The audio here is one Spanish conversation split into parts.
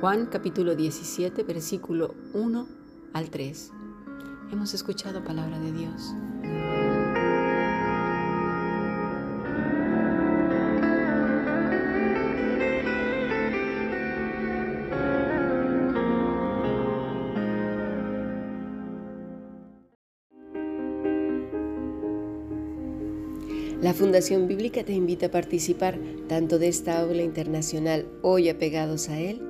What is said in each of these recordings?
Juan capítulo 17, versículo 1 al 3. Hemos escuchado palabra de Dios. La Fundación Bíblica te invita a participar tanto de esta aula internacional hoy apegados a él,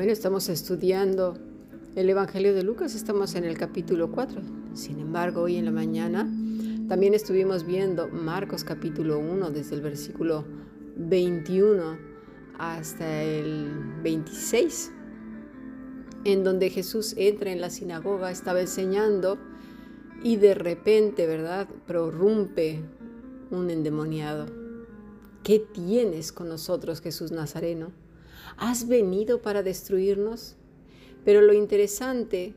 Bueno, estamos estudiando el Evangelio de Lucas, estamos en el capítulo 4. Sin embargo, hoy en la mañana también estuvimos viendo Marcos capítulo 1 desde el versículo 21 hasta el 26, en donde Jesús entra en la sinagoga, estaba enseñando y de repente, ¿verdad?, prorrumpe un endemoniado. ¿Qué tienes con nosotros, Jesús Nazareno? ¿Has venido para destruirnos? Pero lo interesante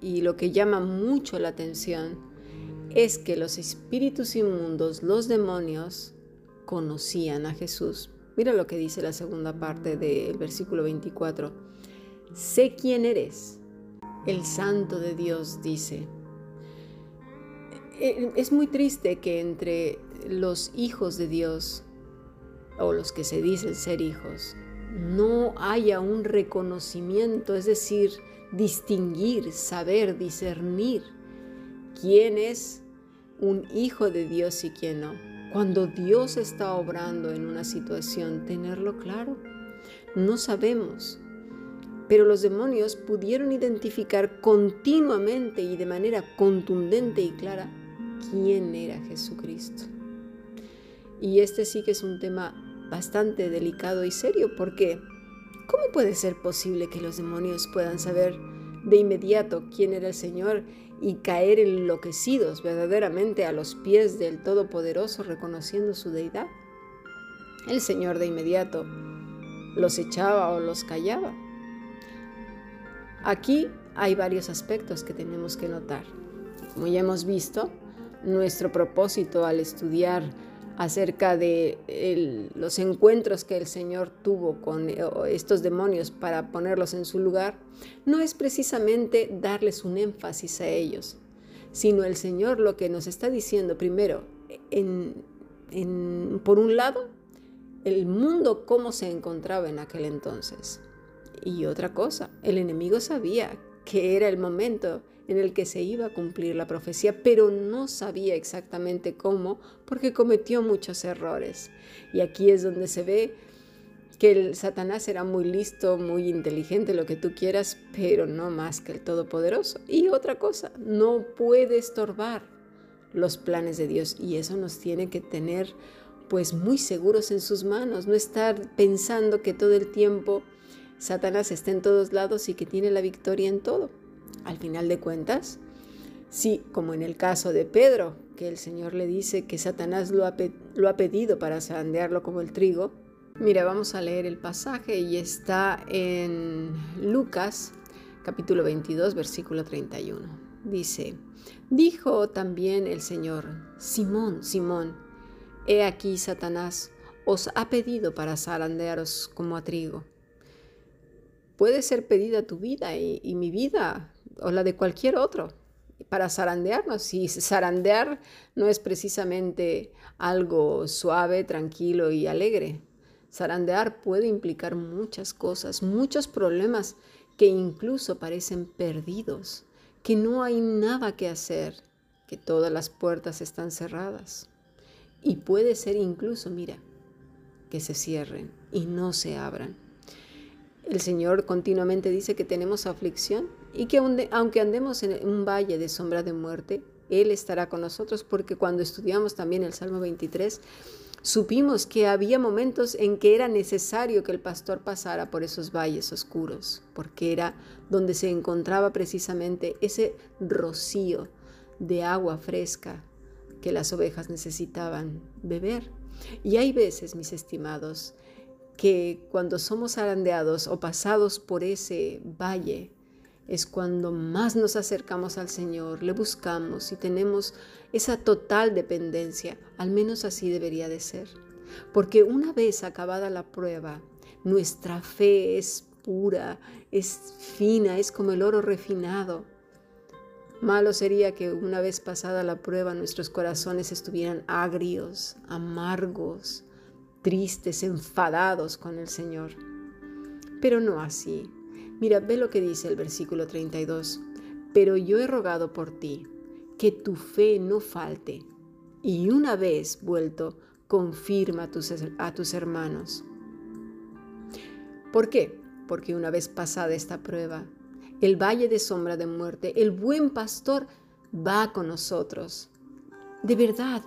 y lo que llama mucho la atención es que los espíritus inmundos, los demonios, conocían a Jesús. Mira lo que dice la segunda parte del versículo 24. Sé quién eres. El santo de Dios dice. Eh, es muy triste que entre los hijos de Dios, o los que se dicen ser hijos, no haya un reconocimiento, es decir, distinguir, saber, discernir quién es un hijo de Dios y quién no cuando Dios está obrando en una situación, tenerlo claro. No sabemos, pero los demonios pudieron identificar continuamente y de manera contundente y clara quién era Jesucristo. Y este sí que es un tema bastante delicado y serio porque ¿cómo puede ser posible que los demonios puedan saber de inmediato quién era el Señor y caer enloquecidos verdaderamente a los pies del Todopoderoso reconociendo su deidad. El Señor de inmediato los echaba o los callaba. Aquí hay varios aspectos que tenemos que notar. Como ya hemos visto, nuestro propósito al estudiar acerca de los encuentros que el Señor tuvo con eh, estos demonios para ponerlos en su lugar, no es precisamente darles un énfasis a ellos, sino el Señor lo que nos está diciendo primero, por un lado, el mundo cómo se encontraba en aquel entonces. Y otra cosa, el enemigo sabía que era el momento en el que se iba a cumplir la profecía, pero no sabía exactamente cómo porque cometió muchos errores. Y aquí es donde se ve que el Satanás era muy listo, muy inteligente, lo que tú quieras, pero no más que el Todopoderoso. Y otra cosa, no puede estorbar los planes de Dios y eso nos tiene que tener pues muy seguros en sus manos, no estar pensando que todo el tiempo Satanás está en todos lados y que tiene la victoria en todo. Al final de cuentas, sí, como en el caso de Pedro, que el Señor le dice que Satanás lo ha, pedido para sandearlo como el trigo. Mira, vamos a leer el pasaje y está en Lucas capítulo 22, versículo 31. Dice, dijo también el Señor, Simón, Simón, he aquí Satanás os ha pedido para zarandearos como a trigo. Puede ser pedida tu vida y mi vida o la de cualquier otro. para zarandearnos. Y zarandear no es precisamente algo suave, tranquilo y alegre. Zarandear puede implicar muchas cosas, muchos problemas que incluso parecen perdidos, que no hay nada que hacer, que todas las puertas están cerradas. Y puede ser incluso, mira, que se cierren y no se abran. El Señor continuamente dice que tenemos aflicción y que aunque andemos en un valle de sombra de muerte, Él estará con nosotros porque cuando estudiamos también el Salmo 23, supimos que había momentos en que era necesario que el pastor pasara por esos valles oscuros, porque era donde se encontraba precisamente ese rocío de agua fresca que las ovejas necesitaban beber. Y hay veces, mis estimados, que cuando somos arandeados o pasados por ese valle, es cuando más nos acercamos al Señor, le buscamos y tenemos esa total dependencia, al menos así debería de ser. Porque una vez acabada la prueba, nuestra fe es pura, es fina, es como el oro refinado. Malo sería que una vez pasada la prueba nuestros corazones estuvieran agrios, amargos, tristes, enfadados con el Señor. Pero no así. Mira, ve lo que dice el versículo 32. Pero yo he rogado por ti, que tu fe no falte, y una vez vuelto, confirma a tus, a tus hermanos. ¿Por qué? Porque una vez pasada esta prueba, el valle de sombra de muerte, el buen pastor va con nosotros. De verdad,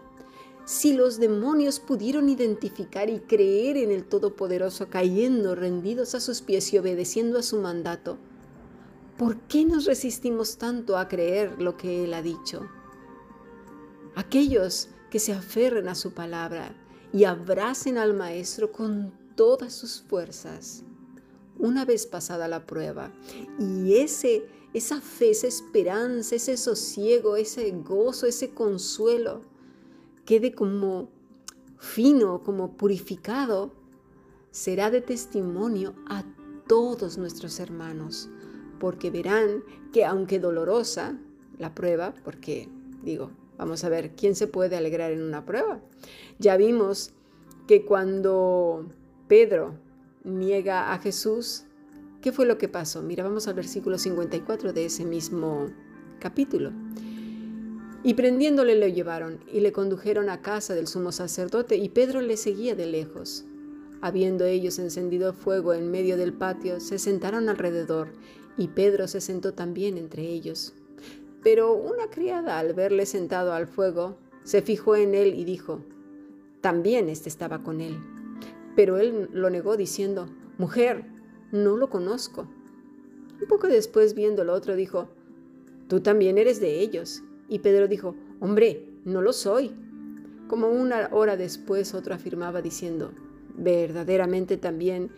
si los demonios pudieron identificar y creer en el Todopoderoso cayendo rendidos a sus pies y obedeciendo a su mandato, ¿por qué nos resistimos tanto a creer lo que Él ha dicho? Aquellos que se aferren a su palabra y abracen al Maestro con todas sus fuerzas, una vez pasada la prueba, y ese, esa fe, esa esperanza, ese sosiego, ese gozo, ese consuelo, quede como fino, como purificado, será de testimonio a todos nuestros hermanos, porque verán que aunque dolorosa la prueba, porque digo, vamos a ver, ¿quién se puede alegrar en una prueba? Ya vimos que cuando Pedro niega a Jesús, ¿qué fue lo que pasó? Mira, vamos al versículo 54 de ese mismo capítulo. Y prendiéndole lo llevaron y le condujeron a casa del sumo sacerdote y Pedro le seguía de lejos. Habiendo ellos encendido fuego en medio del patio, se sentaron alrededor y Pedro se sentó también entre ellos. Pero una criada al verle sentado al fuego, se fijó en él y dijo, también éste estaba con él. Pero él lo negó diciendo, mujer, no lo conozco. Un poco después, viendo lo otro, dijo, tú también eres de ellos. Y Pedro dijo, hombre, no lo soy. Como una hora después otro afirmaba diciendo, verdaderamente también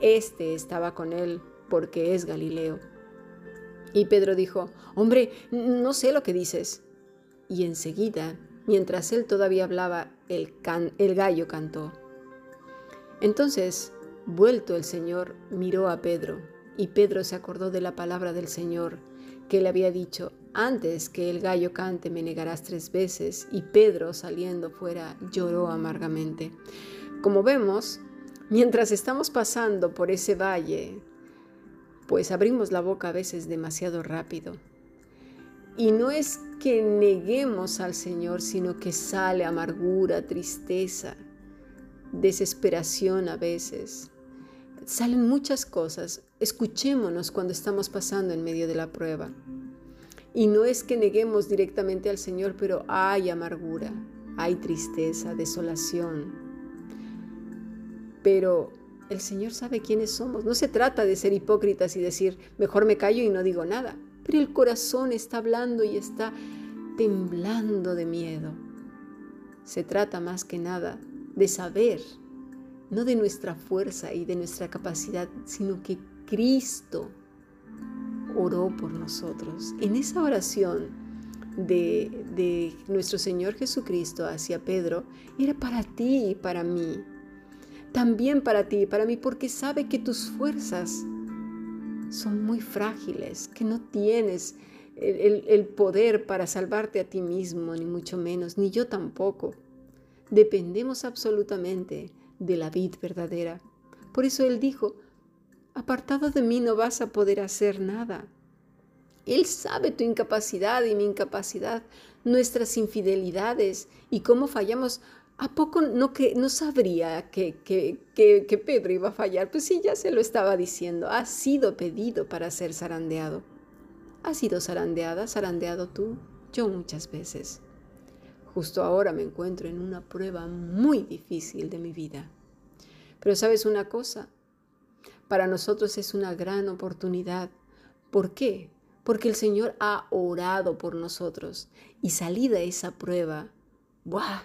este estaba con él porque es Galileo. Y Pedro dijo, hombre, no sé lo que dices. Y enseguida, mientras él todavía hablaba, el, el gallo cantó. Entonces, vuelto el Señor, miró a Pedro, y Pedro se acordó de la palabra del Señor que le había dicho, antes que el gallo cante me negarás tres veces, y Pedro saliendo fuera lloró amargamente. Como vemos, mientras estamos pasando por ese valle, pues abrimos la boca a veces demasiado rápido. Y no es que neguemos al Señor, sino que sale amargura, tristeza, desesperación a veces. Salen muchas cosas. Escuchémonos cuando estamos pasando en medio de la prueba. Y no es que neguemos directamente al Señor, pero hay amargura, hay tristeza, desolación. Pero el Señor sabe quiénes somos. No se trata de ser hipócritas y decir, mejor me callo y no digo nada. Pero el corazón está hablando y está temblando de miedo. Se trata más que nada de saber, no de nuestra fuerza y de nuestra capacidad, sino que Cristo oró por nosotros. En esa oración de, de nuestro Señor Jesucristo hacia Pedro, era para ti y para mí. También para ti y para mí, porque sabe que tus fuerzas son muy frágiles, que no tienes el, poder para salvarte a ti mismo, ni mucho menos, ni yo tampoco. Dependemos absolutamente de la vid verdadera. Por eso Él dijo, apartado de mí no vas a poder hacer nada. Él sabe tu incapacidad y mi incapacidad, nuestras infidelidades y cómo fallamos. ¿A poco no, que, no sabría que, que, que Pedro iba a fallar? Pues sí, ya se lo estaba diciendo. Ha sido pedido para ser zarandeado. ¿Has sido zarandeada, zarandeado tú? Yo muchas veces. Justo ahora me encuentro en una prueba muy difícil de mi vida. Pero sabes una cosa, para nosotros es una gran oportunidad. ¿Por qué? Porque el Señor ha orado por nosotros y salida esa prueba, ¡buah!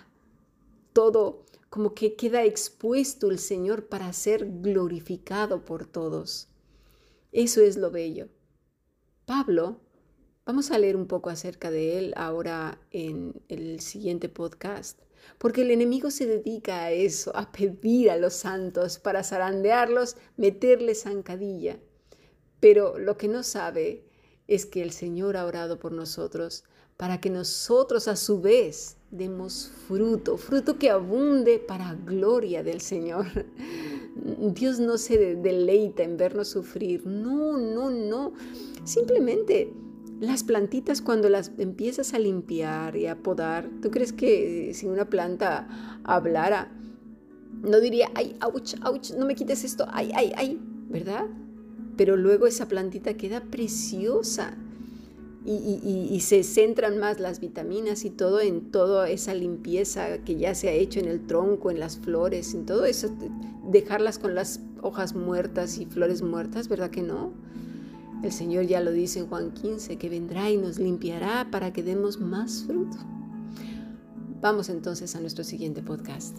Todo como que queda expuesto el Señor para ser glorificado por todos. Eso es lo bello. Pablo, vamos a leer un poco acerca de él ahora en el siguiente podcast, porque el enemigo se dedica a eso, a pedir a los santos para zarandearlos, meterles zancadilla. Pero lo que no sabe es que el Señor ha orado por nosotros para que nosotros a su vez demos fruto, fruto que abunde para gloria del Señor. Dios no se deleita en vernos sufrir, no, no, no. Simplemente las plantitas cuando las empiezas a limpiar y a podar, ¿tú crees que si una planta hablara, no diría, ay, ouch, ouch, no me quites esto, ay, ay, ay, ¿verdad? Pero luego esa plantita queda preciosa y, y, se centran más las vitaminas y todo en toda esa limpieza que ya se ha hecho en el tronco, en las flores, en todo eso, dejarlas con las hojas muertas y flores muertas, ¿verdad que no? El Señor ya lo dice en Juan 15, que vendrá y nos limpiará para que demos más fruto. Vamos entonces a nuestro siguiente podcast.